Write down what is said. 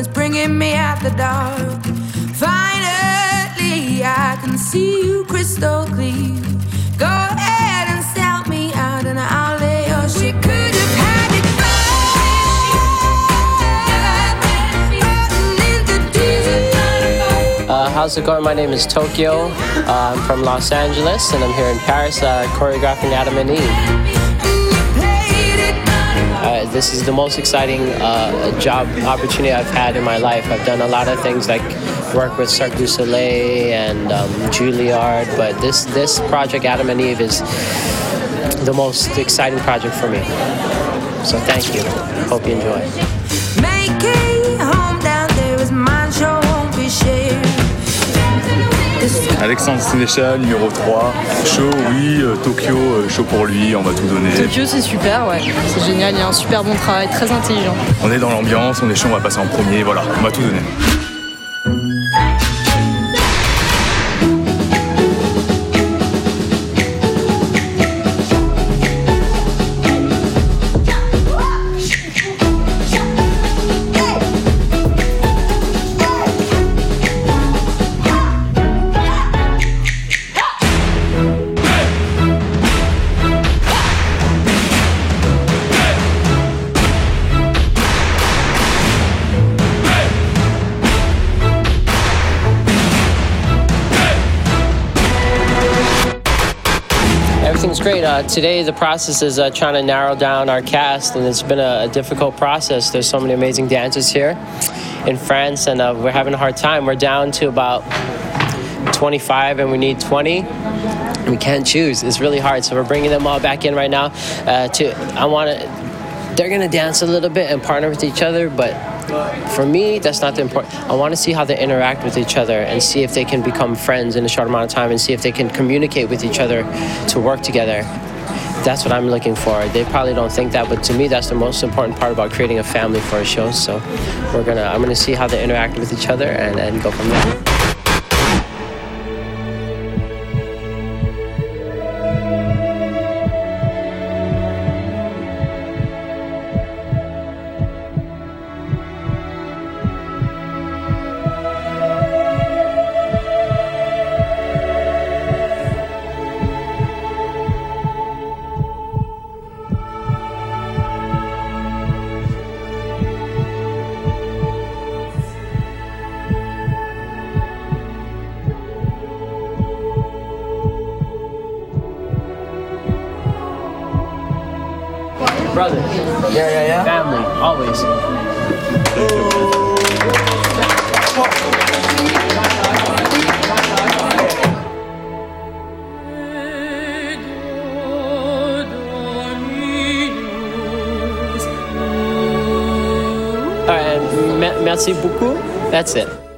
it's bringing me out the dark. Finally, I can see you crystal clear. Go ahead and sell me out, and I'll lay your shit. Could have had it Uh, how's it going? My name is Tokyo. Uh, I'm from Los Angeles and I'm here in Paris uh, choreographing Adam and Eve. This is the most exciting uh, job opportunity I've had in my life. I've done a lot of things like work with Cirque du Soleil and um, Juilliard, but this, this project, Adam and Eve, is the most exciting project for me. So thank you. Hope you enjoy. Alexandre Sénéchal, numéro 3. Chaud, oui. euh, Tokyo, euh, chaud pour lui, on va tout donner. Tokyo, c'est super, ouais. C'est génial, il y a un super bon travail, très intelligent. On est dans l'ambiance, on est chaud, on va passer en premier, voilà, on va tout donner. Everything's great. Uh, today, the process is uh, trying to narrow down our cast, and it's been a, a difficult process. There's so many amazing dancers here in France, and uh, we're having a hard time. We're down to about 25, and we need 20. We can't choose. It's really hard. So we're bringing them all back in right now. Uh, to I want to. They're gonna dance a little bit and partner with each other, but for me, that's not the important. I want to see how they interact with each other and see if they can become friends in a short amount of time and see if they can communicate with each other to work together. That's what I'm looking for. They probably don't think that, but to me, that's the most important part about creating a family for a show. So we're gonna, I'm gonna see how they interact with each other and, and go from there. Brother. Yeah, yeah, yeah. Family, always. All right, merci beaucoup. That's it.